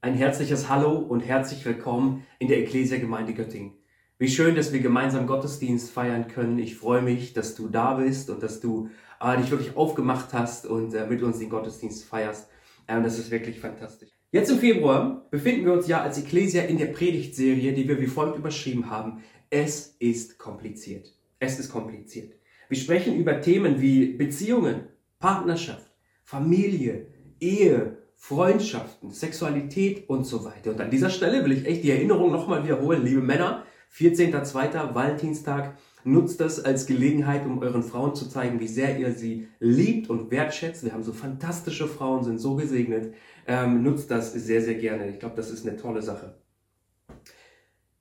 Ein herzliches Hallo und herzlich willkommen in der Ecclesia Gemeinde Göttingen. Wie schön, dass wir gemeinsam Gottesdienst feiern können. Ich freue mich, dass du da bist und dass du äh, dich wirklich aufgemacht hast und äh, mit uns den Gottesdienst feierst. Ähm, das ist wirklich fantastisch. Jetzt im Februar befinden wir uns ja als Ecclesia in der Predigtserie, die wir wie folgt überschrieben haben. Es ist kompliziert. Es ist kompliziert. Wir sprechen über Themen wie Beziehungen, Partnerschaft, Familie, Ehe, Freundschaften, Sexualität und so weiter. Und an dieser Stelle will ich echt die Erinnerung nochmal wiederholen, liebe Männer. 14.02. Valentinstag. Nutzt das als Gelegenheit, um euren Frauen zu zeigen, wie sehr ihr sie liebt und wertschätzt. Wir haben so fantastische Frauen, sind so gesegnet. Ähm, nutzt das sehr, sehr gerne. Ich glaube, das ist eine tolle Sache.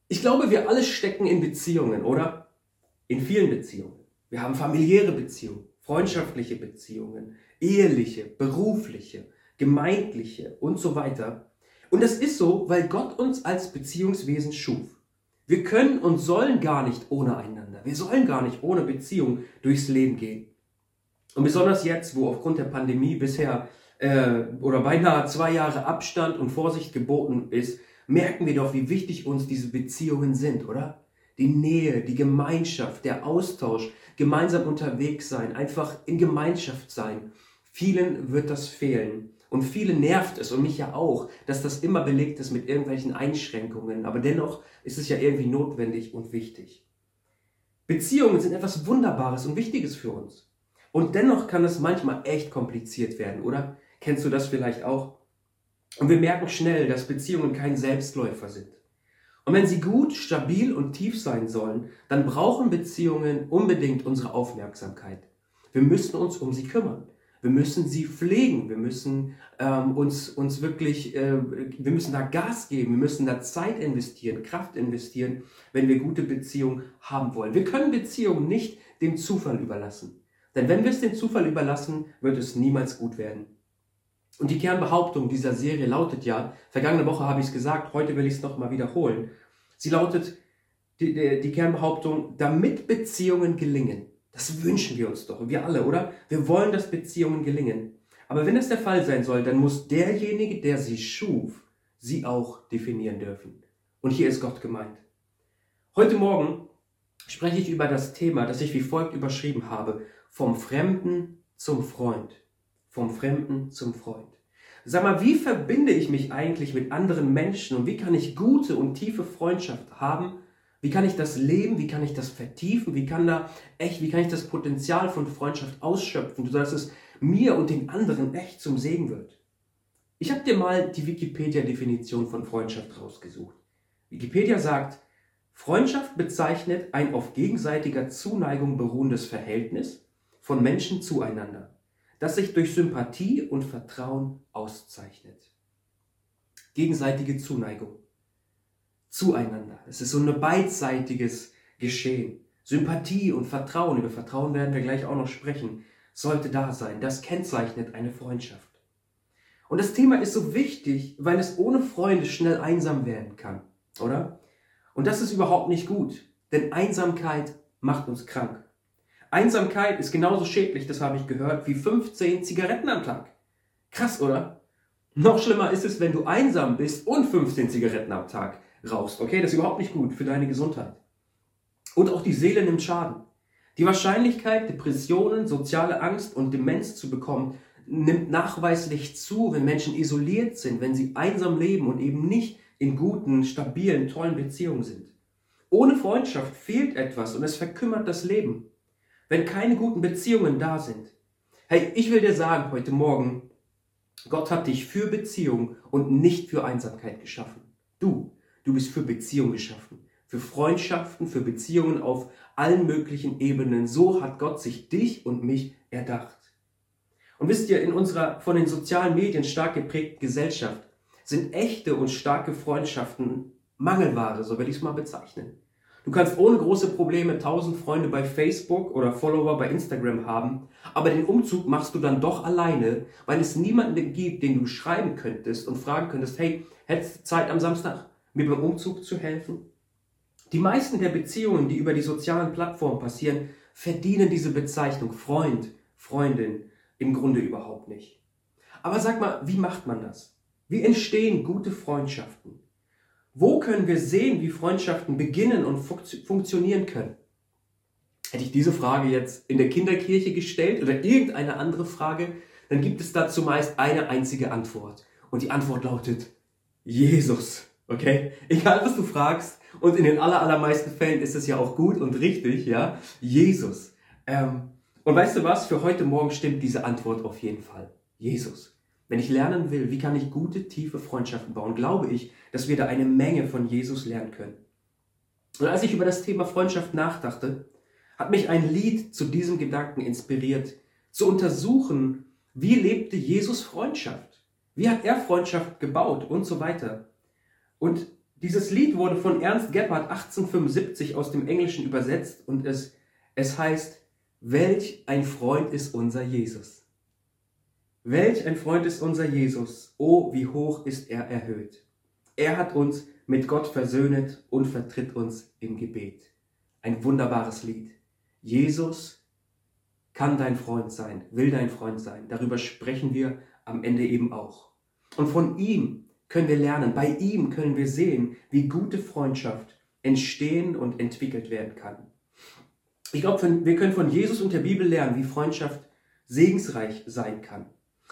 Ich glaube, wir alle stecken in Beziehungen, oder? In vielen Beziehungen. Wir haben familiäre Beziehungen, freundschaftliche Beziehungen, eheliche, berufliche gemeindliche und so weiter. Und das ist so, weil Gott uns als Beziehungswesen schuf. Wir können und sollen gar nicht ohne einander. Wir sollen gar nicht ohne Beziehung durchs Leben gehen. Und besonders jetzt, wo aufgrund der Pandemie bisher äh, oder beinahe zwei Jahre Abstand und Vorsicht geboten ist, merken wir doch, wie wichtig uns diese Beziehungen sind, oder? Die Nähe, die Gemeinschaft, der Austausch, gemeinsam unterwegs sein, einfach in Gemeinschaft sein. Vielen wird das fehlen. Und viele nervt es und mich ja auch, dass das immer belegt ist mit irgendwelchen Einschränkungen. Aber dennoch ist es ja irgendwie notwendig und wichtig. Beziehungen sind etwas Wunderbares und Wichtiges für uns. Und dennoch kann es manchmal echt kompliziert werden, oder? Kennst du das vielleicht auch? Und wir merken schnell, dass Beziehungen kein Selbstläufer sind. Und wenn sie gut, stabil und tief sein sollen, dann brauchen Beziehungen unbedingt unsere Aufmerksamkeit. Wir müssen uns um sie kümmern. Wir müssen sie pflegen. Wir müssen ähm, uns, uns wirklich, äh, wir müssen da Gas geben. Wir müssen da Zeit investieren, Kraft investieren, wenn wir gute Beziehungen haben wollen. Wir können Beziehungen nicht dem Zufall überlassen. Denn wenn wir es dem Zufall überlassen, wird es niemals gut werden. Und die Kernbehauptung dieser Serie lautet ja, vergangene Woche habe ich es gesagt, heute will ich es nochmal wiederholen. Sie lautet, die, die, die Kernbehauptung, damit Beziehungen gelingen, das wünschen wir uns doch, wir alle, oder? Wir wollen, dass Beziehungen gelingen. Aber wenn das der Fall sein soll, dann muss derjenige, der sie schuf, sie auch definieren dürfen. Und hier ist Gott gemeint. Heute Morgen spreche ich über das Thema, das ich wie folgt überschrieben habe. Vom Fremden zum Freund. Vom Fremden zum Freund. Sag mal, wie verbinde ich mich eigentlich mit anderen Menschen und wie kann ich gute und tiefe Freundschaft haben, wie kann ich das leben? Wie kann ich das vertiefen? Wie kann da echt, wie kann ich das Potenzial von Freundschaft ausschöpfen, sodass es mir und den anderen echt zum Segen wird? Ich habe dir mal die Wikipedia-Definition von Freundschaft rausgesucht. Wikipedia sagt, Freundschaft bezeichnet ein auf gegenseitiger Zuneigung beruhendes Verhältnis von Menschen zueinander, das sich durch Sympathie und Vertrauen auszeichnet. Gegenseitige Zuneigung zueinander. Es ist so ein beidseitiges Geschehen. Sympathie und Vertrauen, über Vertrauen werden wir gleich auch noch sprechen, sollte da sein. Das kennzeichnet eine Freundschaft. Und das Thema ist so wichtig, weil es ohne Freunde schnell einsam werden kann, oder? Und das ist überhaupt nicht gut, denn Einsamkeit macht uns krank. Einsamkeit ist genauso schädlich, das habe ich gehört, wie 15 Zigaretten am Tag. Krass, oder? Noch schlimmer ist es, wenn du einsam bist und 15 Zigaretten am Tag rauchst. Okay, das ist überhaupt nicht gut für deine Gesundheit. Und auch die Seele nimmt Schaden. Die Wahrscheinlichkeit, Depressionen, soziale Angst und Demenz zu bekommen, nimmt nachweislich zu, wenn Menschen isoliert sind, wenn sie einsam leben und eben nicht in guten, stabilen, tollen Beziehungen sind. Ohne Freundschaft fehlt etwas und es verkümmert das Leben, wenn keine guten Beziehungen da sind. Hey, ich will dir sagen heute Morgen, Gott hat dich für Beziehung und nicht für Einsamkeit geschaffen. Du, Du bist für Beziehung geschaffen, für Freundschaften, für Beziehungen auf allen möglichen Ebenen. So hat Gott sich dich und mich erdacht. Und wisst ihr, in unserer von den sozialen Medien stark geprägten Gesellschaft sind echte und starke Freundschaften Mangelware, so will ich es mal bezeichnen. Du kannst ohne große Probleme tausend Freunde bei Facebook oder Follower bei Instagram haben, aber den Umzug machst du dann doch alleine, weil es niemanden gibt, den du schreiben könntest und fragen könntest, hey, hättest du Zeit am Samstag? Mir beim Umzug zu helfen? Die meisten der Beziehungen, die über die sozialen Plattformen passieren, verdienen diese Bezeichnung Freund, Freundin im Grunde überhaupt nicht. Aber sag mal, wie macht man das? Wie entstehen gute Freundschaften? Wo können wir sehen, wie Freundschaften beginnen und funktionieren können? Hätte ich diese Frage jetzt in der Kinderkirche gestellt oder irgendeine andere Frage, dann gibt es dazu meist eine einzige Antwort. Und die Antwort lautet Jesus. Okay? Egal was du fragst, und in den aller, allermeisten Fällen ist es ja auch gut und richtig, ja? Jesus. Ähm, und weißt du was? Für heute Morgen stimmt diese Antwort auf jeden Fall. Jesus. Wenn ich lernen will, wie kann ich gute, tiefe Freundschaften bauen, glaube ich, dass wir da eine Menge von Jesus lernen können. Und als ich über das Thema Freundschaft nachdachte, hat mich ein Lied zu diesem Gedanken inspiriert, zu untersuchen, wie lebte Jesus Freundschaft? Wie hat er Freundschaft gebaut und so weiter? Und dieses Lied wurde von Ernst Gebhardt 1875 aus dem Englischen übersetzt und es, es heißt, welch ein Freund ist unser Jesus. Welch ein Freund ist unser Jesus. Oh, wie hoch ist er erhöht. Er hat uns mit Gott versöhnet und vertritt uns im Gebet. Ein wunderbares Lied. Jesus kann dein Freund sein, will dein Freund sein. Darüber sprechen wir am Ende eben auch. Und von ihm können wir lernen, bei ihm können wir sehen, wie gute Freundschaft entstehen und entwickelt werden kann. Ich glaube, wir können von Jesus und der Bibel lernen, wie Freundschaft segensreich sein kann.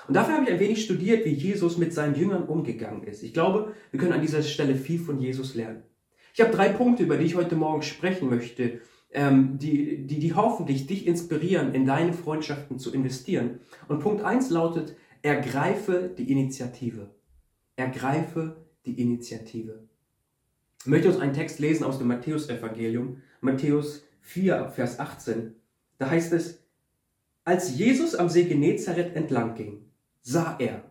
Und dafür habe ich ein wenig studiert, wie Jesus mit seinen Jüngern umgegangen ist. Ich glaube, wir können an dieser Stelle viel von Jesus lernen. Ich habe drei Punkte, über die ich heute Morgen sprechen möchte, ähm, die, die, die hoffentlich dich inspirieren, in deine Freundschaften zu investieren. Und Punkt eins lautet, ergreife die Initiative. Ergreife die Initiative. Ich möchte uns einen Text lesen aus dem Matthäus-Evangelium, Matthäus 4, Vers 18. Da heißt es, als Jesus am See Genezareth entlang ging, sah er.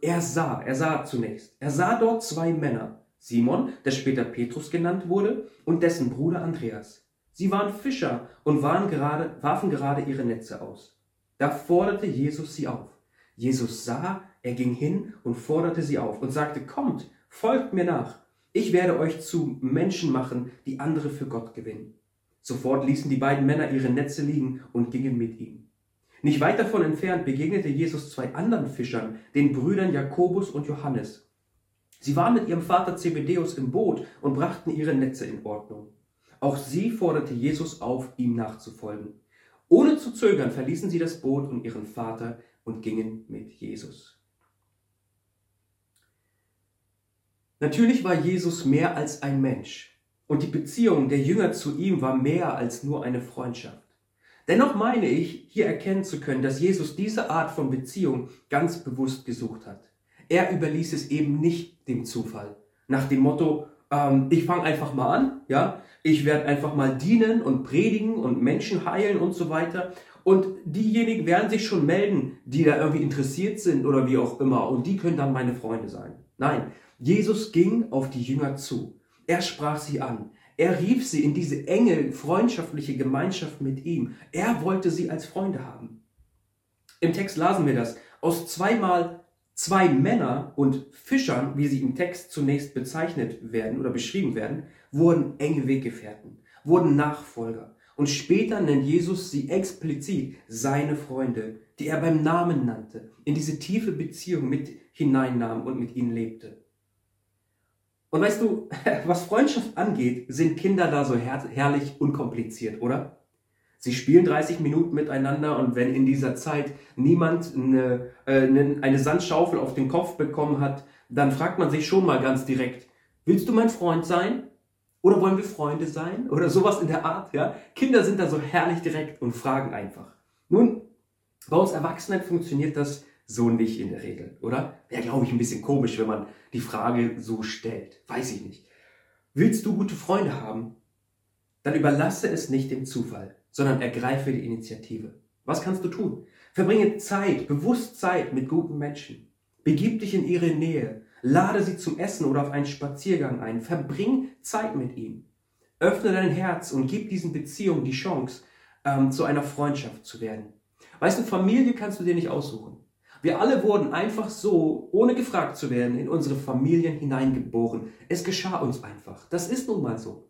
Er sah, er sah zunächst. Er sah dort zwei Männer. Simon, der später Petrus genannt wurde, und dessen Bruder Andreas. Sie waren Fischer und waren gerade, warfen gerade ihre Netze aus. Da forderte Jesus sie auf. Jesus sah, er ging hin und forderte sie auf und sagte, kommt, folgt mir nach. Ich werde euch zu Menschen machen, die andere für Gott gewinnen. Sofort ließen die beiden Männer ihre Netze liegen und gingen mit ihm. Nicht weit davon entfernt begegnete Jesus zwei anderen Fischern, den Brüdern Jakobus und Johannes. Sie waren mit ihrem Vater Zebedeus im Boot und brachten ihre Netze in Ordnung. Auch sie forderte Jesus auf, ihm nachzufolgen. Ohne zu zögern verließen sie das Boot und ihren Vater und gingen mit Jesus. Natürlich war Jesus mehr als ein Mensch und die Beziehung der Jünger zu ihm war mehr als nur eine Freundschaft. Dennoch meine ich, hier erkennen zu können, dass Jesus diese Art von Beziehung ganz bewusst gesucht hat. Er überließ es eben nicht dem Zufall. Nach dem Motto, ähm, ich fange einfach mal an, ja, ich werde einfach mal dienen und predigen und Menschen heilen und so weiter. Und diejenigen werden sich schon melden, die da irgendwie interessiert sind oder wie auch immer. Und die können dann meine Freunde sein. Nein, Jesus ging auf die Jünger zu. Er sprach sie an. Er rief sie in diese enge, freundschaftliche Gemeinschaft mit ihm. Er wollte sie als Freunde haben. Im Text lasen wir das. Aus zweimal zwei Männer und Fischern, wie sie im Text zunächst bezeichnet werden oder beschrieben werden, wurden enge Weggefährten, wurden Nachfolger. Und später nennt Jesus sie explizit seine Freunde, die er beim Namen nannte, in diese tiefe Beziehung mit hineinnahm und mit ihnen lebte. Und weißt du, was Freundschaft angeht, sind Kinder da so her herrlich unkompliziert, oder? Sie spielen 30 Minuten miteinander und wenn in dieser Zeit niemand eine, äh, eine Sandschaufel auf den Kopf bekommen hat, dann fragt man sich schon mal ganz direkt, willst du mein Freund sein? Oder wollen wir Freunde sein? Oder sowas in der Art, ja? Kinder sind da so herrlich direkt und fragen einfach. Nun, bei uns Erwachsenen funktioniert das so nicht in der Regel, oder? Wäre, glaube ich, ein bisschen komisch, wenn man die Frage so stellt. Weiß ich nicht. Willst du gute Freunde haben? Dann überlasse es nicht dem Zufall, sondern ergreife die Initiative. Was kannst du tun? Verbringe Zeit, bewusst Zeit mit guten Menschen. Begib dich in ihre Nähe. Lade sie zum Essen oder auf einen Spaziergang ein. Verbring Zeit mit ihnen. Öffne dein Herz und gib diesen Beziehungen die Chance, ähm, zu einer Freundschaft zu werden. Weißt du, Familie kannst du dir nicht aussuchen. Wir alle wurden einfach so, ohne gefragt zu werden, in unsere Familien hineingeboren. Es geschah uns einfach. Das ist nun mal so.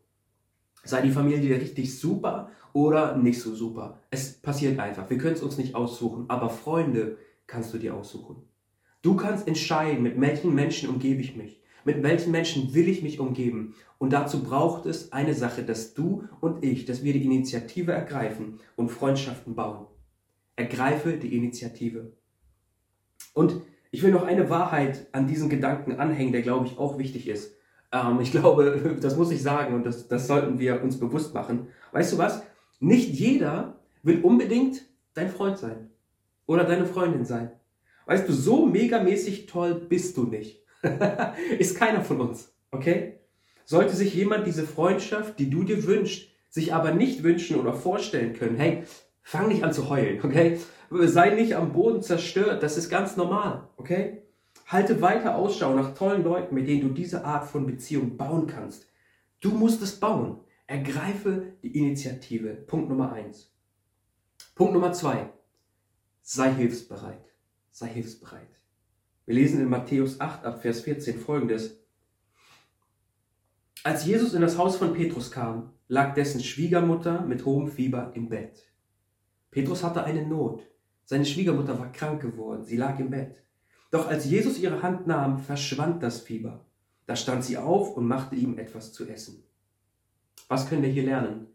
Sei die Familie richtig super oder nicht so super. Es passiert einfach. Wir können es uns nicht aussuchen, aber Freunde kannst du dir aussuchen. Du kannst entscheiden, mit welchen Menschen umgebe ich mich. Mit welchen Menschen will ich mich umgeben? Und dazu braucht es eine Sache, dass du und ich, dass wir die Initiative ergreifen und Freundschaften bauen. Ergreife die Initiative. Und ich will noch eine Wahrheit an diesen Gedanken anhängen, der, glaube ich, auch wichtig ist. Ähm, ich glaube, das muss ich sagen und das, das sollten wir uns bewusst machen. Weißt du was? Nicht jeder will unbedingt dein Freund sein oder deine Freundin sein. Weißt du, so megamäßig toll bist du nicht. ist keiner von uns, okay? Sollte sich jemand diese Freundschaft, die du dir wünschst, sich aber nicht wünschen oder vorstellen können, hey, fang nicht an zu heulen, okay? Sei nicht am Boden zerstört, das ist ganz normal, okay? Halte weiter Ausschau nach tollen Leuten, mit denen du diese Art von Beziehung bauen kannst. Du musst es bauen. Ergreife die Initiative. Punkt Nummer eins. Punkt Nummer zwei. Sei hilfsbereit. Sei hilfsbereit. Wir lesen in Matthäus 8 ab Vers 14 folgendes. Als Jesus in das Haus von Petrus kam, lag dessen Schwiegermutter mit hohem Fieber im Bett. Petrus hatte eine Not. Seine Schwiegermutter war krank geworden. Sie lag im Bett. Doch als Jesus ihre Hand nahm, verschwand das Fieber. Da stand sie auf und machte ihm etwas zu essen. Was können wir hier lernen?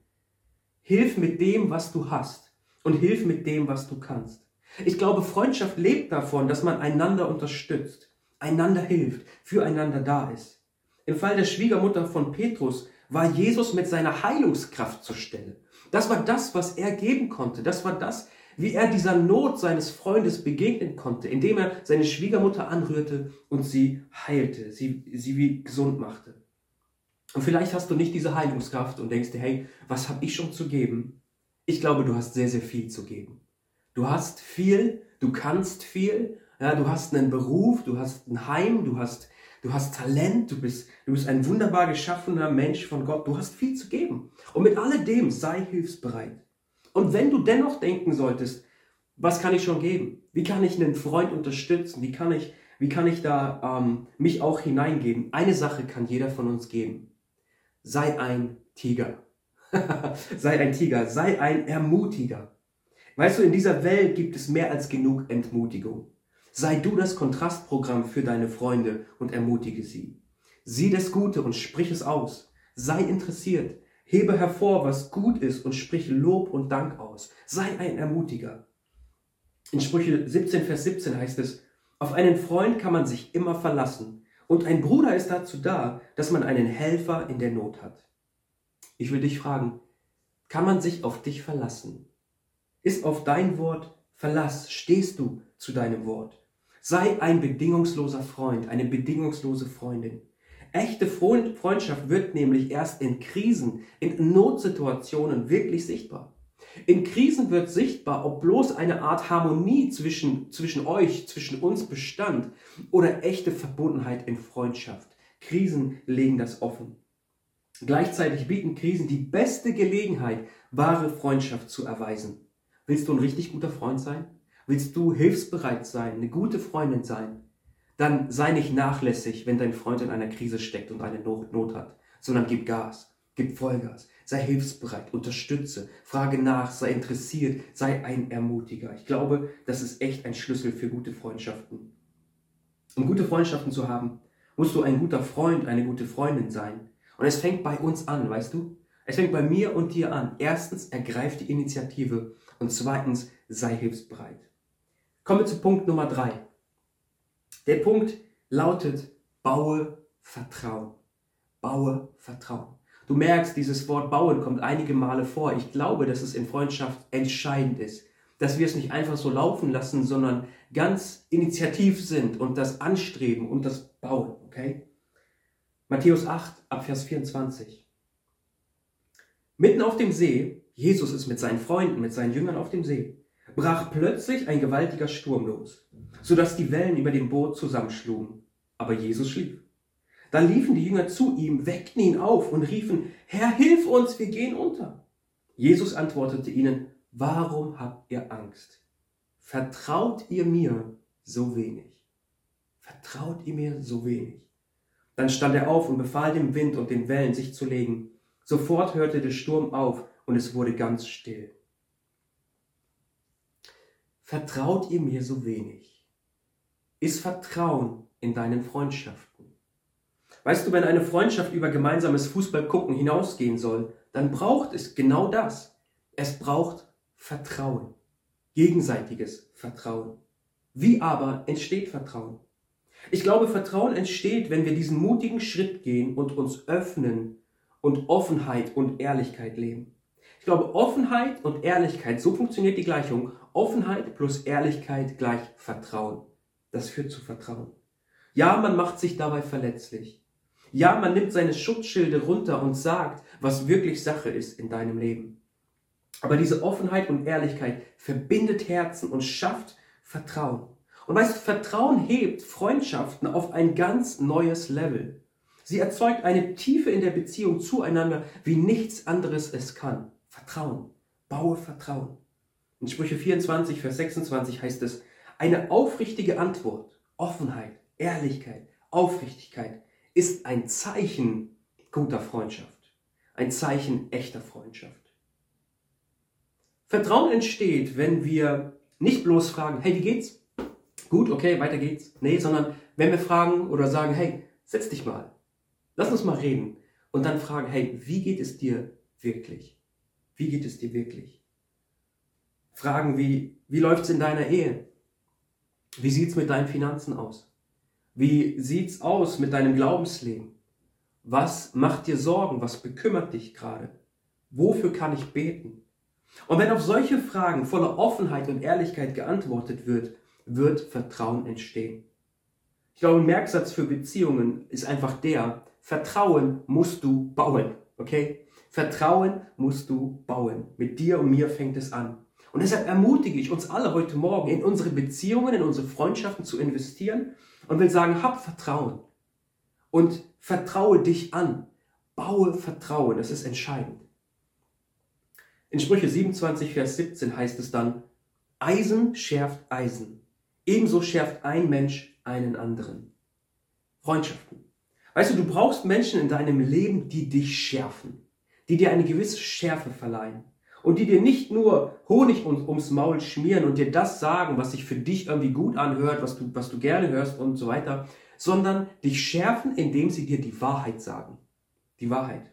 Hilf mit dem, was du hast und hilf mit dem, was du kannst. Ich glaube, Freundschaft lebt davon, dass man einander unterstützt, einander hilft, füreinander da ist. Im Fall der Schwiegermutter von Petrus war Jesus mit seiner Heilungskraft zur Stelle. Das war das, was er geben konnte. Das war das, wie er dieser Not seines Freundes begegnen konnte, indem er seine Schwiegermutter anrührte und sie heilte, sie, sie wie gesund machte. Und vielleicht hast du nicht diese Heilungskraft und denkst dir, hey, was habe ich schon zu geben? Ich glaube, du hast sehr, sehr viel zu geben. Du hast viel, du kannst viel, ja, du hast einen Beruf, du hast ein Heim, du hast, du hast Talent, du bist, du bist ein wunderbar geschaffener Mensch von Gott, du hast viel zu geben. Und mit alledem sei hilfsbereit. Und wenn du dennoch denken solltest, was kann ich schon geben? Wie kann ich einen Freund unterstützen? Wie kann ich, wie kann ich da ähm, mich auch hineingeben? Eine Sache kann jeder von uns geben. Sei ein Tiger. sei ein Tiger, sei ein Ermutiger. Weißt du, in dieser Welt gibt es mehr als genug Entmutigung. Sei du das Kontrastprogramm für deine Freunde und ermutige sie. Sieh das Gute und sprich es aus. Sei interessiert. Hebe hervor, was gut ist und sprich Lob und Dank aus. Sei ein Ermutiger. In Sprüche 17, Vers 17 heißt es, auf einen Freund kann man sich immer verlassen und ein Bruder ist dazu da, dass man einen Helfer in der Not hat. Ich will dich fragen, kann man sich auf dich verlassen? Ist auf dein Wort Verlass, stehst du zu deinem Wort. Sei ein bedingungsloser Freund, eine bedingungslose Freundin. Echte Freundschaft wird nämlich erst in Krisen, in Notsituationen wirklich sichtbar. In Krisen wird sichtbar, ob bloß eine Art Harmonie zwischen, zwischen euch, zwischen uns bestand oder echte Verbundenheit in Freundschaft. Krisen legen das offen. Gleichzeitig bieten Krisen die beste Gelegenheit, wahre Freundschaft zu erweisen. Willst du ein richtig guter Freund sein? Willst du hilfsbereit sein, eine gute Freundin sein? Dann sei nicht nachlässig, wenn dein Freund in einer Krise steckt und eine Not, hat, sondern gib Gas, gib Vollgas, sei hilfsbereit, unterstütze, frage nach, sei interessiert, sei ein Ermutiger. Ich glaube, das ist echt ein Schlüssel für gute Freundschaften. Um gute Freundschaften zu haben, musst du ein guter Freund, eine gute Freundin sein. Und es fängt bei uns an, weißt du? Es fängt bei mir und dir an. Erstens, ergreif die Initiative und zweitens, sei hilfsbereit. Kommen wir zu Punkt Nummer drei. Der Punkt lautet, baue Vertrauen. Baue Vertrauen. Du merkst, dieses Wort bauen kommt einige Male vor. Ich glaube, dass es in Freundschaft entscheidend ist, dass wir es nicht einfach so laufen lassen, sondern ganz initiativ sind und das anstreben und das bauen, okay? Matthäus 8, Abvers 24. Mitten auf dem See Jesus ist mit seinen Freunden, mit seinen Jüngern auf dem See, brach plötzlich ein gewaltiger Sturm los, sodass die Wellen über dem Boot zusammenschlugen. Aber Jesus schlief. Da liefen die Jünger zu ihm, weckten ihn auf und riefen, Herr, hilf uns, wir gehen unter. Jesus antwortete ihnen, warum habt ihr Angst? Vertraut ihr mir so wenig? Vertraut ihr mir so wenig? Dann stand er auf und befahl dem Wind und den Wellen, sich zu legen. Sofort hörte der Sturm auf und es wurde ganz still. Vertraut ihr mir so wenig? ist Vertrauen in deinen Freundschaften. Weißt du, wenn eine Freundschaft über gemeinsames Fußballgucken hinausgehen soll, dann braucht es genau das. Es braucht Vertrauen. Gegenseitiges Vertrauen. Wie aber entsteht Vertrauen? Ich glaube, Vertrauen entsteht, wenn wir diesen mutigen Schritt gehen und uns öffnen und Offenheit und Ehrlichkeit leben. Ich glaube, Offenheit und Ehrlichkeit, so funktioniert die Gleichung. Offenheit plus Ehrlichkeit gleich Vertrauen. Das führt zu Vertrauen. Ja, man macht sich dabei verletzlich. Ja, man nimmt seine Schutzschilde runter und sagt, was wirklich Sache ist in deinem Leben. Aber diese Offenheit und Ehrlichkeit verbindet Herzen und schafft Vertrauen. Und weißt du, Vertrauen hebt Freundschaften auf ein ganz neues Level. Sie erzeugt eine Tiefe in der Beziehung zueinander, wie nichts anderes es kann. Vertrauen. Baue Vertrauen. In Sprüche 24, Vers 26 heißt es, eine aufrichtige Antwort, Offenheit, Ehrlichkeit, Aufrichtigkeit ist ein Zeichen guter Freundschaft, ein Zeichen echter Freundschaft. Vertrauen entsteht, wenn wir nicht bloß fragen, hey, wie geht's? Gut, okay, weiter geht's. Nee, sondern wenn wir fragen oder sagen, hey, setz dich mal, lass uns mal reden und dann fragen, hey, wie geht es dir wirklich? Wie geht es dir wirklich? Fragen wie, wie läuft's in deiner Ehe? Wie sieht's mit deinen Finanzen aus? Wie sieht's aus mit deinem Glaubensleben? Was macht dir Sorgen? Was bekümmert dich gerade? Wofür kann ich beten? Und wenn auf solche Fragen voller Offenheit und Ehrlichkeit geantwortet wird, wird Vertrauen entstehen. Ich glaube, ein Merksatz für Beziehungen ist einfach der, Vertrauen musst du bauen, okay? Vertrauen musst du bauen. Mit dir und mir fängt es an. Und deshalb ermutige ich uns alle heute Morgen, in unsere Beziehungen, in unsere Freundschaften zu investieren und will sagen, hab Vertrauen. Und vertraue dich an. Baue Vertrauen. Das ist entscheidend. In Sprüche 27, Vers 17 heißt es dann, Eisen schärft Eisen. Ebenso schärft ein Mensch einen anderen. Freundschaften. Weißt du, du brauchst Menschen in deinem Leben, die dich schärfen, die dir eine gewisse Schärfe verleihen und die dir nicht nur Honig ums Maul schmieren und dir das sagen, was sich für dich irgendwie gut anhört, was du, was du gerne hörst und so weiter, sondern dich schärfen, indem sie dir die Wahrheit sagen. Die Wahrheit.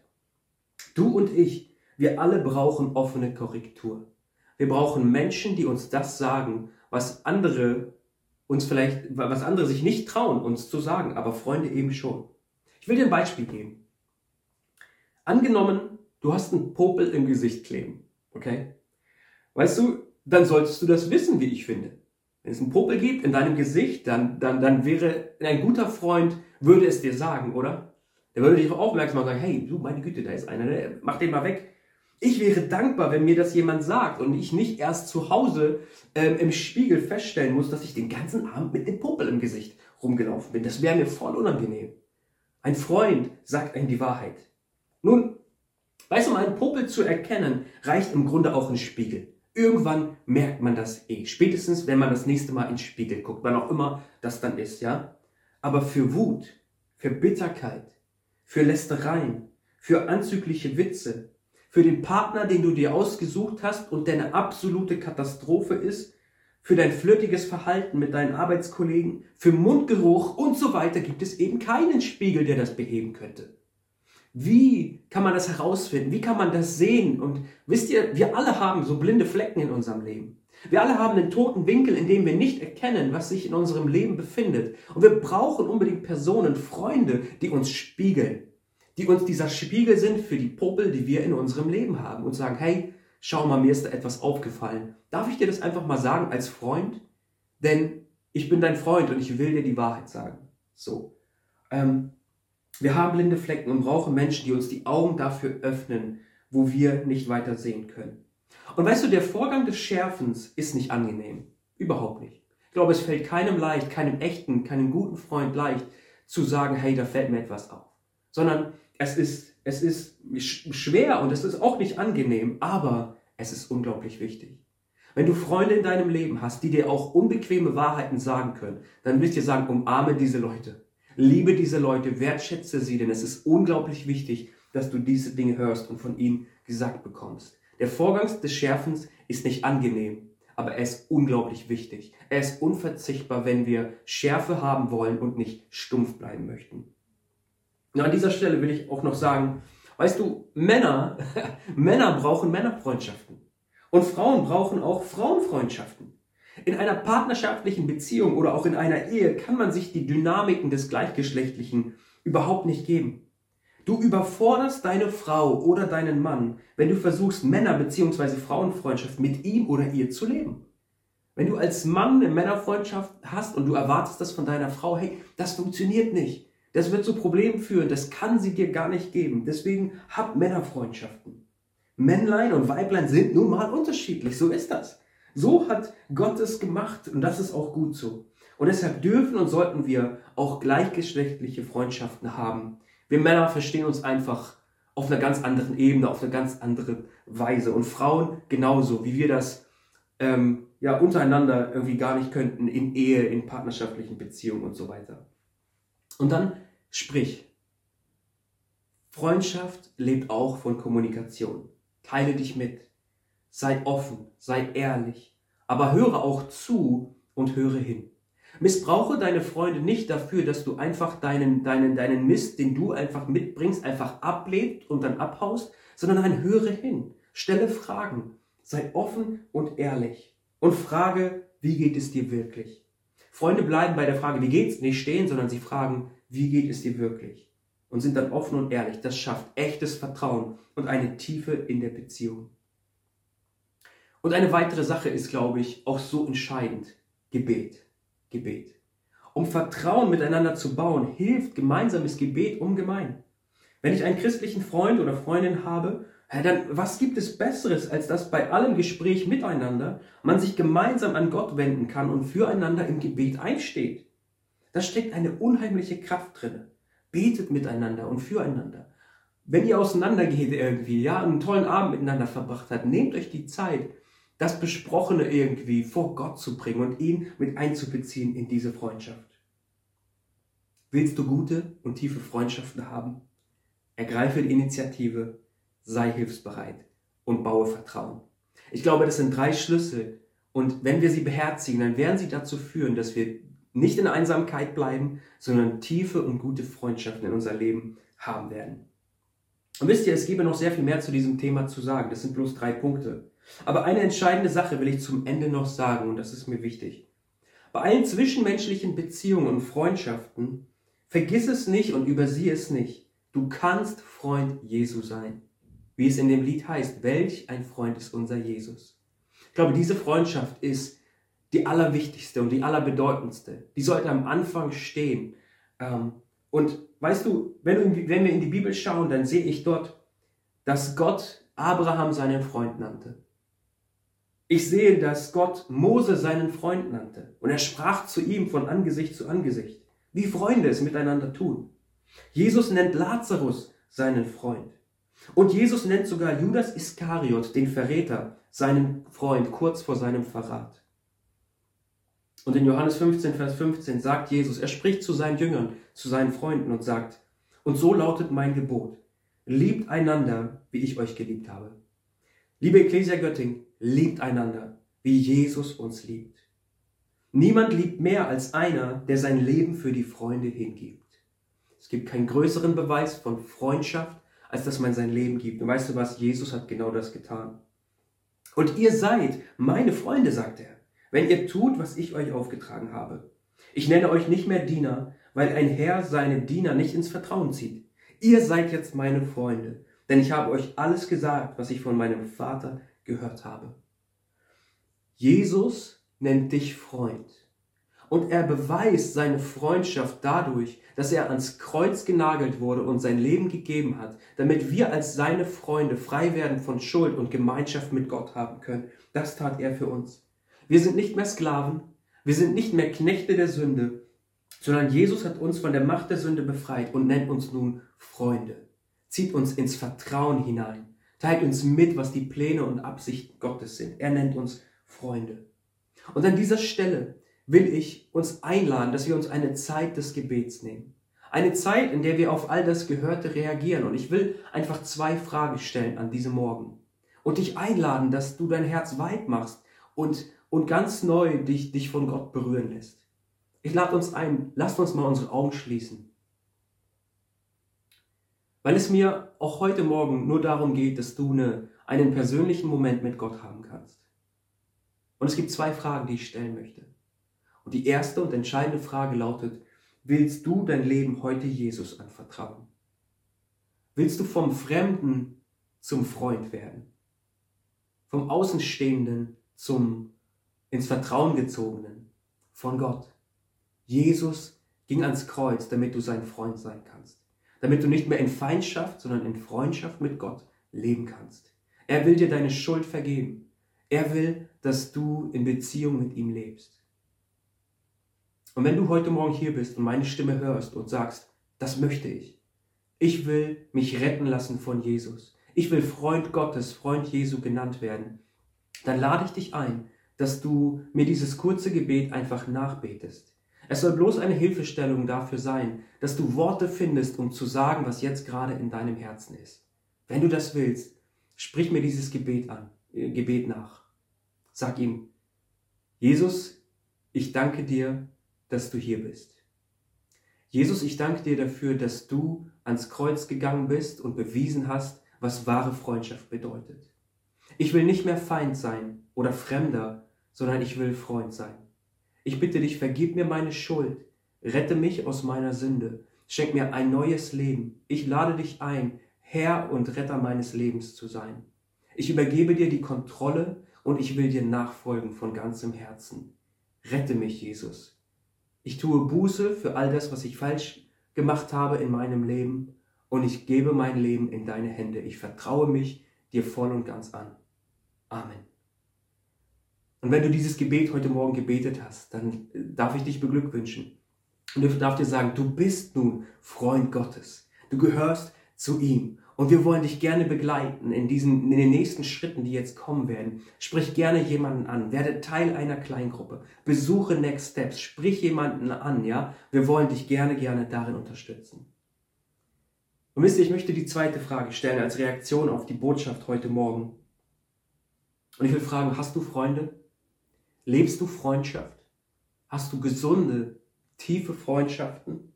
Du und ich, wir alle brauchen offene Korrektur. Wir brauchen Menschen, die uns das sagen, was andere uns vielleicht, was andere sich nicht trauen, uns zu sagen, aber Freunde eben schon. Ich will dir ein Beispiel geben. Angenommen, du hast einen Popel im Gesicht kleben, okay? Weißt du, dann solltest du das wissen, wie ich finde. Wenn es einen Popel gibt in deinem Gesicht, dann, dann, dann wäre ein guter Freund, würde es dir sagen, oder? Der würde dich aufmerksam machen und sagen, hey, du, meine Güte, da ist einer, ne? mach den mal weg. Ich wäre dankbar, wenn mir das jemand sagt und ich nicht erst zu Hause ähm, im Spiegel feststellen muss, dass ich den ganzen Abend mit dem Popel im Gesicht rumgelaufen bin. Das wäre mir voll unangenehm. Ein Freund sagt einem die Wahrheit. Nun, weißt du, um einen Popel zu erkennen, reicht im Grunde auch ein Spiegel. Irgendwann merkt man das eh. Spätestens, wenn man das nächste Mal ins Spiegel guckt, wann auch immer das dann ist, ja? Aber für Wut, für Bitterkeit, für Lästereien, für anzügliche Witze, für den Partner, den du dir ausgesucht hast und der eine absolute Katastrophe ist, für dein flirtiges Verhalten mit deinen Arbeitskollegen, für Mundgeruch und so weiter gibt es eben keinen Spiegel, der das beheben könnte. Wie kann man das herausfinden? Wie kann man das sehen? Und wisst ihr, wir alle haben so blinde Flecken in unserem Leben. Wir alle haben einen toten Winkel, in dem wir nicht erkennen, was sich in unserem Leben befindet. Und wir brauchen unbedingt Personen, Freunde, die uns spiegeln die uns dieser Spiegel sind für die Popel, die wir in unserem Leben haben und sagen, hey, schau mal, mir ist da etwas aufgefallen. Darf ich dir das einfach mal sagen als Freund? Denn ich bin dein Freund und ich will dir die Wahrheit sagen. So. Ähm, wir haben blinde Flecken und brauchen Menschen, die uns die Augen dafür öffnen, wo wir nicht weiter sehen können. Und weißt du, der Vorgang des Schärfens ist nicht angenehm. Überhaupt nicht. Ich glaube, es fällt keinem leicht, keinem echten, keinem guten Freund leicht, zu sagen, hey, da fällt mir etwas auf. Sondern es ist, es ist schwer und es ist auch nicht angenehm, aber es ist unglaublich wichtig. Wenn du Freunde in deinem Leben hast, die dir auch unbequeme Wahrheiten sagen können, dann will ich dir sagen, umarme diese Leute. Liebe diese Leute, wertschätze sie, denn es ist unglaublich wichtig, dass du diese Dinge hörst und von ihnen gesagt bekommst. Der Vorgang des Schärfens ist nicht angenehm, aber er ist unglaublich wichtig. Er ist unverzichtbar, wenn wir Schärfe haben wollen und nicht stumpf bleiben möchten. Und an dieser Stelle will ich auch noch sagen, weißt du, Männer, Männer brauchen Männerfreundschaften. Und Frauen brauchen auch Frauenfreundschaften. In einer partnerschaftlichen Beziehung oder auch in einer Ehe kann man sich die Dynamiken des Gleichgeschlechtlichen überhaupt nicht geben. Du überforderst deine Frau oder deinen Mann, wenn du versuchst, Männer- bzw. Frauenfreundschaft mit ihm oder ihr zu leben. Wenn du als Mann eine Männerfreundschaft hast und du erwartest das von deiner Frau, hey, das funktioniert nicht. Das wird zu Problemen führen, das kann sie dir gar nicht geben. Deswegen hab Männerfreundschaften. Männlein und Weiblein sind nun mal unterschiedlich, so ist das. So hat Gott es gemacht und das ist auch gut so. Und deshalb dürfen und sollten wir auch gleichgeschlechtliche Freundschaften haben, wir Männer verstehen uns einfach auf einer ganz anderen Ebene, auf eine ganz andere Weise. Und Frauen genauso, wie wir das ähm, ja untereinander irgendwie gar nicht könnten, in Ehe, in partnerschaftlichen Beziehungen und so weiter. Und dann sprich. Freundschaft lebt auch von Kommunikation. Teile dich mit. Sei offen, sei ehrlich, aber höre auch zu und höre hin. Missbrauche deine Freunde nicht dafür, dass du einfach deinen, deinen, deinen Mist, den du einfach mitbringst, einfach ablehnst und dann abhaust, sondern nein, höre hin. Stelle Fragen. Sei offen und ehrlich. Und frage, wie geht es dir wirklich? Freunde bleiben bei der Frage, wie geht's, nicht stehen, sondern sie fragen, wie geht es dir wirklich? Und sind dann offen und ehrlich. Das schafft echtes Vertrauen und eine Tiefe in der Beziehung. Und eine weitere Sache ist, glaube ich, auch so entscheidend. Gebet. Gebet. Um Vertrauen miteinander zu bauen, hilft gemeinsames Gebet ungemein. Wenn ich einen christlichen Freund oder Freundin habe, dann was gibt es Besseres, als dass bei allem Gespräch miteinander man sich gemeinsam an Gott wenden kann und füreinander im Gebet einsteht? Da steckt eine unheimliche Kraft drin. Betet miteinander und füreinander. Wenn ihr auseinandergeht irgendwie, ja, einen tollen Abend miteinander verbracht habt, nehmt euch die Zeit, das Besprochene irgendwie vor Gott zu bringen und ihn mit einzubeziehen in diese Freundschaft. Willst du gute und tiefe Freundschaften haben? Ergreife die Initiative, sei hilfsbereit und baue Vertrauen. Ich glaube, das sind drei Schlüssel und wenn wir sie beherzigen, dann werden sie dazu führen, dass wir nicht in Einsamkeit bleiben, sondern tiefe und gute Freundschaften in unser Leben haben werden. Und wisst ihr, es gäbe noch sehr viel mehr zu diesem Thema zu sagen. Das sind bloß drei Punkte. Aber eine entscheidende Sache will ich zum Ende noch sagen und das ist mir wichtig. Bei allen zwischenmenschlichen Beziehungen und Freundschaften vergiss es nicht und übersieh es nicht. Du kannst Freund Jesu sein. Wie es in dem Lied heißt, welch ein Freund ist unser Jesus. Ich glaube, diese Freundschaft ist die allerwichtigste und die allerbedeutendste. Die sollte am Anfang stehen. Ähm, und weißt du, wenn, wir in die Bibel schauen, dann sehe ich dort, dass Gott Abraham seinen Freund nannte. Ich sehe, dass Gott Mose seinen Freund nannte und er sprach zu ihm von Angesicht zu Angesicht, wie Freunde es miteinander tun. Jesus nennt Lazarus seinen Freund. Und Jesus nennt sogar Judas Iskariot, den Verräter, seinen Freund kurz vor seinem Verrat. Und in Johannes 15, Vers 15 sagt Jesus, er spricht zu seinen Jüngern, zu seinen Freunden und sagt, und so lautet mein Gebot, liebt einander, wie ich euch geliebt habe. Liebe Ecclesia Göttingen, liebt einander, wie Jesus uns liebt. Niemand liebt mehr als einer, der sein Leben für die Freunde hingibt. Es gibt keinen größeren Beweis von Freundschaft, als dass man sein Leben gibt. Und weißt du was? Jesus hat genau das getan. Und ihr seid meine Freunde, sagt er, wenn ihr tut, was ich euch aufgetragen habe. Ich nenne euch nicht mehr Diener, weil ein Herr seine Diener nicht ins Vertrauen zieht. Ihr seid jetzt meine Freunde, denn ich habe euch alles gesagt, was ich von meinem Vater gehört habe. Jesus nennt dich Freund. Und er beweist seine Freundschaft dadurch, dass er ans Kreuz genagelt wurde und sein Leben gegeben hat, damit wir als seine Freunde frei werden von Schuld und Gemeinschaft mit Gott haben können. Das tat er für uns. Wir sind nicht mehr Sklaven, wir sind nicht mehr Knechte der Sünde, sondern Jesus hat uns von der Macht der Sünde befreit und nennt uns nun Freunde, zieht uns ins Vertrauen hinein teilt uns mit, was die Pläne und Absichten Gottes sind. Er nennt uns Freunde. Und an dieser Stelle will ich uns einladen, dass wir uns eine Zeit des Gebets nehmen. Eine Zeit, in der wir auf all das Gehörte reagieren. Und ich will einfach zwei Fragen stellen an diesem Morgen. Und dich einladen, dass du dein Herz weit machst und, und ganz neu dich, dich von Gott berühren lässt. Ich lade uns ein, lasst uns mal unsere Augen schließen. Weil es mir auch heute Morgen nur darum geht, dass du eine, einen persönlichen Moment mit Gott haben kannst. Und es gibt zwei Fragen, die ich stellen möchte. Und die erste und entscheidende Frage lautet, willst du dein Leben heute Jesus anvertrauen? Willst du vom Fremden zum Freund werden? Vom Außenstehenden zum ins Vertrauen gezogenen von Gott? Jesus ging ans Kreuz, damit du sein Freund sein kannst. Damit du nicht mehr in Feindschaft, sondern in Freundschaft mit Gott leben kannst. Er will dir deine Schuld vergeben. Er will, dass du in Beziehung mit ihm lebst. Und wenn du heute Morgen hier bist und meine Stimme hörst und sagst, das möchte ich. Ich will mich retten lassen von Jesus. Ich will Freund Gottes, Freund Jesu genannt werden. Dann lade ich dich ein, dass du mir dieses kurze Gebet einfach nachbetest. Es soll bloß eine Hilfestellung dafür sein, dass du Worte findest, um zu sagen, was jetzt gerade in deinem Herzen ist. Wenn du das willst, sprich mir dieses Gebet an, äh, Gebet nach. Sag ihm, Jesus, ich danke dir, dass du hier bist. Jesus, ich danke dir dafür, dass du ans Kreuz gegangen bist und bewiesen hast, was wahre Freundschaft bedeutet. Ich will nicht mehr Feind sein oder Fremder, sondern ich will Freund sein. Ich bitte dich, vergib mir meine Schuld, rette mich aus meiner Sünde, schenk mir ein neues Leben. Ich lade dich ein, Herr und Retter meines Lebens zu sein. Ich übergebe dir die Kontrolle und ich will dir nachfolgen von ganzem Herzen. Rette mich, Jesus. Ich tue Buße für all das, was ich falsch gemacht habe in meinem Leben und ich gebe mein Leben in deine Hände. Ich vertraue mich dir voll und ganz an. Amen. Und wenn du dieses Gebet heute Morgen gebetet hast, dann darf ich dich beglückwünschen. Und ich darf dir sagen, du bist nun Freund Gottes. Du gehörst zu ihm. Und wir wollen dich gerne begleiten in diesen, in den nächsten Schritten, die jetzt kommen werden. Sprich gerne jemanden an. Werde Teil einer Kleingruppe. Besuche Next Steps. Sprich jemanden an, ja. Wir wollen dich gerne, gerne darin unterstützen. Und wisst ihr, ich möchte die zweite Frage stellen als Reaktion auf die Botschaft heute Morgen. Und ich will fragen, hast du Freunde? Lebst du Freundschaft? Hast du gesunde, tiefe Freundschaften?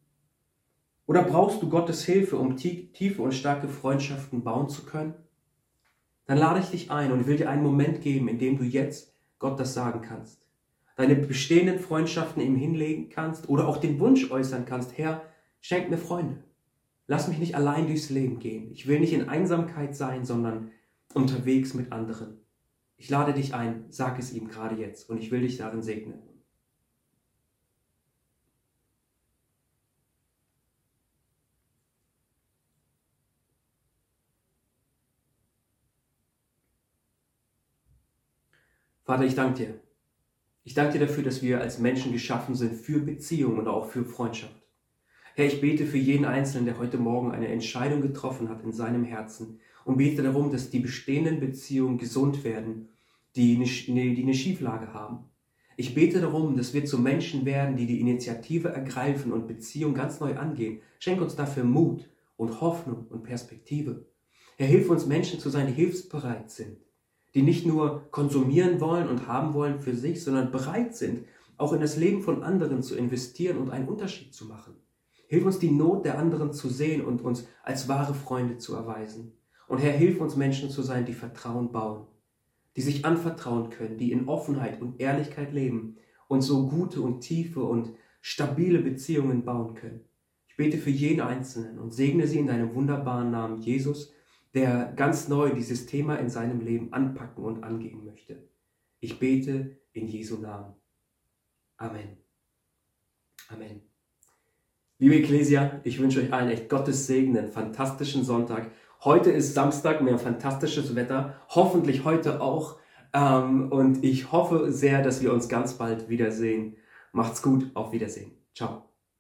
Oder brauchst du Gottes Hilfe, um tiefe und starke Freundschaften bauen zu können? Dann lade ich dich ein und will dir einen Moment geben, in dem du jetzt Gott das sagen kannst. Deine bestehenden Freundschaften ihm hinlegen kannst oder auch den Wunsch äußern kannst, Herr, schenk mir Freunde. Lass mich nicht allein durchs Leben gehen. Ich will nicht in Einsamkeit sein, sondern unterwegs mit anderen. Ich lade dich ein, sag es ihm gerade jetzt und ich will dich darin segnen. Vater, ich danke dir. Ich danke dir dafür, dass wir als Menschen geschaffen sind für Beziehung und auch für Freundschaft. Herr, ich bete für jeden Einzelnen, der heute Morgen eine Entscheidung getroffen hat in seinem Herzen und bete darum, dass die bestehenden Beziehungen gesund werden, die eine, die eine Schieflage haben. Ich bete darum, dass wir zu Menschen werden, die die Initiative ergreifen und Beziehung ganz neu angehen. Schenk uns dafür Mut und Hoffnung und Perspektive. Herr, hilf uns Menschen zu sein, die hilfsbereit sind die nicht nur konsumieren wollen und haben wollen für sich, sondern bereit sind, auch in das Leben von anderen zu investieren und einen Unterschied zu machen. Hilf uns die Not der anderen zu sehen und uns als wahre Freunde zu erweisen. Und Herr, hilf uns Menschen zu sein, die Vertrauen bauen, die sich anvertrauen können, die in Offenheit und Ehrlichkeit leben und so gute und tiefe und stabile Beziehungen bauen können. Ich bete für jeden Einzelnen und segne sie in deinem wunderbaren Namen Jesus, der ganz neu dieses Thema in seinem Leben anpacken und angehen möchte. Ich bete in Jesu Namen. Amen. Amen. Liebe Ecclesia, ich wünsche euch allen echt Gottes Segen, einen fantastischen Sonntag. Heute ist Samstag, wir haben fantastisches Wetter, hoffentlich heute auch. Ähm, und ich hoffe sehr, dass wir uns ganz bald wiedersehen. Macht's gut, auf Wiedersehen. Ciao.